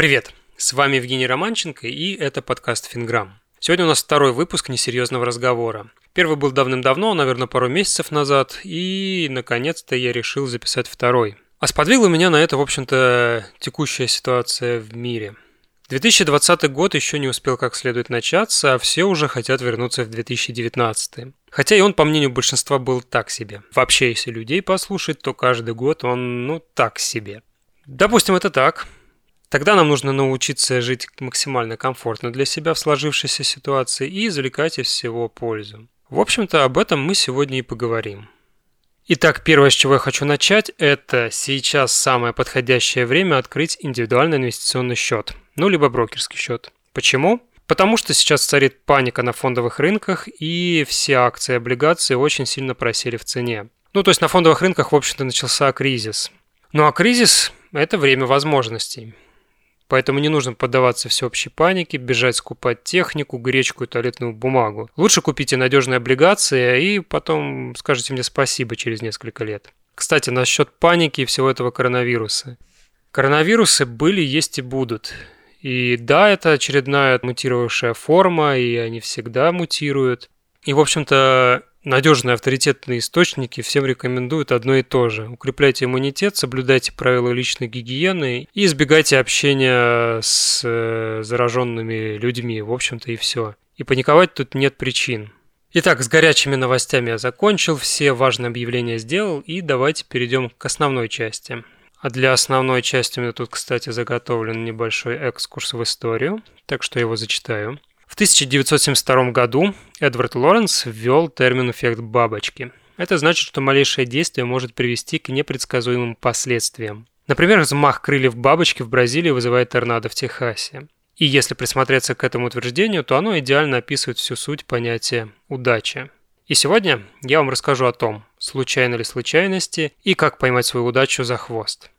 Привет! С вами Евгений Романченко и это подкаст «Финграмм». Сегодня у нас второй выпуск несерьезного разговора. Первый был давным-давно, наверное, пару месяцев назад, и, наконец-то, я решил записать второй. А сподвигла меня на это, в общем-то, текущая ситуация в мире. 2020 год еще не успел как следует начаться, а все уже хотят вернуться в 2019. Хотя и он, по мнению большинства, был так себе. Вообще, если людей послушать, то каждый год он, ну, так себе. Допустим, это так. Тогда нам нужно научиться жить максимально комфортно для себя в сложившейся ситуации и извлекать из всего пользу. В общем-то, об этом мы сегодня и поговорим. Итак, первое, с чего я хочу начать, это сейчас самое подходящее время открыть индивидуальный инвестиционный счет, ну либо брокерский счет. Почему? Потому что сейчас царит паника на фондовых рынках, и все акции и облигации очень сильно просели в цене. Ну, то есть на фондовых рынках, в общем-то, начался кризис. Ну а кризис – это время возможностей. Поэтому не нужно поддаваться всеобщей панике, бежать скупать технику, гречку и туалетную бумагу. Лучше купите надежные облигации и потом скажите мне спасибо через несколько лет. Кстати, насчет паники и всего этого коронавируса. Коронавирусы были, есть и будут. И да, это очередная мутировавшая форма, и они всегда мутируют. И, в общем-то, надежные авторитетные источники всем рекомендуют одно и то же. Укрепляйте иммунитет, соблюдайте правила личной гигиены и избегайте общения с э, зараженными людьми. В общем-то и все. И паниковать тут нет причин. Итак, с горячими новостями я закончил, все важные объявления сделал, и давайте перейдем к основной части. А для основной части у меня тут, кстати, заготовлен небольшой экскурс в историю, так что я его зачитаю. В 1972 году Эдвард Лоренс ввел термин «эффект бабочки». Это значит, что малейшее действие может привести к непредсказуемым последствиям. Например, взмах крыльев бабочки в Бразилии вызывает торнадо в Техасе. И если присмотреться к этому утверждению, то оно идеально описывает всю суть понятия «удача». И сегодня я вам расскажу о том, случайно ли случайности и как поймать свою удачу за хвост.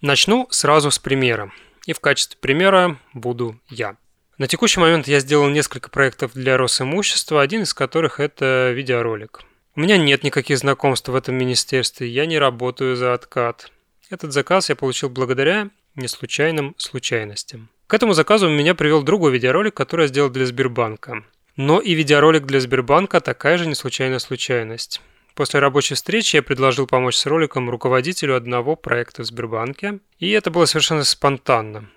Начну сразу с примера. И в качестве примера буду я. На текущий момент я сделал несколько проектов для Росимущества, один из которых это видеоролик. У меня нет никаких знакомств в этом министерстве, я не работаю за откат. Этот заказ я получил благодаря неслучайным случайностям. К этому заказу меня привел другой видеоролик, который я сделал для Сбербанка. Но и видеоролик для Сбербанка такая же неслучайная случайность. После рабочей встречи я предложил помочь с роликом руководителю одного проекта в Сбербанке, и это было совершенно спонтанно.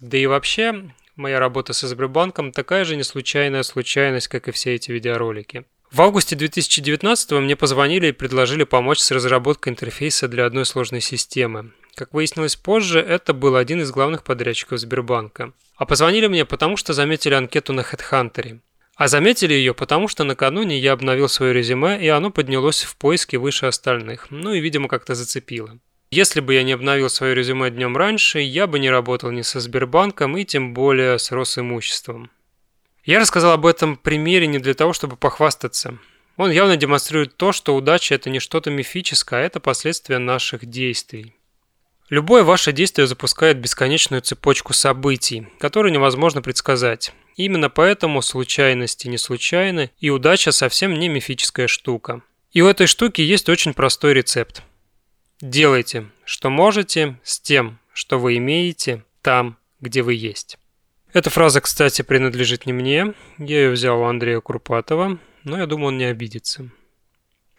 Да и вообще, Моя работа со Сбербанком такая же неслучайная случайность, как и все эти видеоролики. В августе 2019 мне позвонили и предложили помочь с разработкой интерфейса для одной сложной системы. Как выяснилось позже, это был один из главных подрядчиков Сбербанка. А позвонили мне потому, что заметили анкету на HeadHunter. А заметили ее потому, что накануне я обновил свое резюме, и оно поднялось в поиске выше остальных. Ну и, видимо, как-то зацепило. Если бы я не обновил свое резюме днем раньше, я бы не работал ни со Сбербанком и тем более с Росимуществом. Я рассказал об этом примере не для того, чтобы похвастаться. Он явно демонстрирует то, что удача – это не что-то мифическое, а это последствия наших действий. Любое ваше действие запускает бесконечную цепочку событий, которые невозможно предсказать. Именно поэтому случайности не случайны, и удача совсем не мифическая штука. И у этой штуки есть очень простой рецепт – Делайте, что можете, с тем, что вы имеете, там, где вы есть. Эта фраза, кстати, принадлежит не мне. Я ее взял у Андрея Курпатова, но я думаю, он не обидится.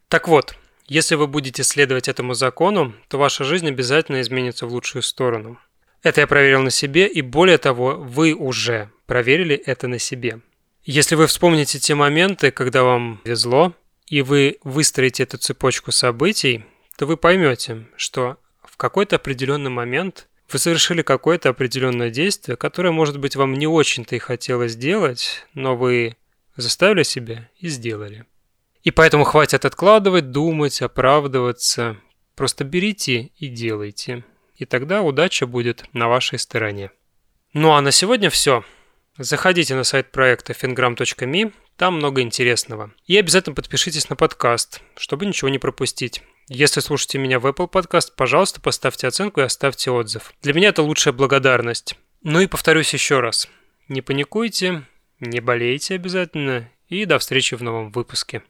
Так вот, если вы будете следовать этому закону, то ваша жизнь обязательно изменится в лучшую сторону. Это я проверил на себе, и более того, вы уже проверили это на себе. Если вы вспомните те моменты, когда вам везло, и вы выстроите эту цепочку событий, то вы поймете, что в какой-то определенный момент вы совершили какое-то определенное действие, которое, может быть, вам не очень-то и хотелось сделать, но вы заставили себя и сделали. И поэтому хватит откладывать, думать, оправдываться. Просто берите и делайте. И тогда удача будет на вашей стороне. Ну а на сегодня все. Заходите на сайт проекта fingram.me, там много интересного. И обязательно подпишитесь на подкаст, чтобы ничего не пропустить. Если слушаете меня в Apple Podcast, пожалуйста, поставьте оценку и оставьте отзыв. Для меня это лучшая благодарность. Ну и повторюсь еще раз. Не паникуйте, не болейте обязательно и до встречи в новом выпуске.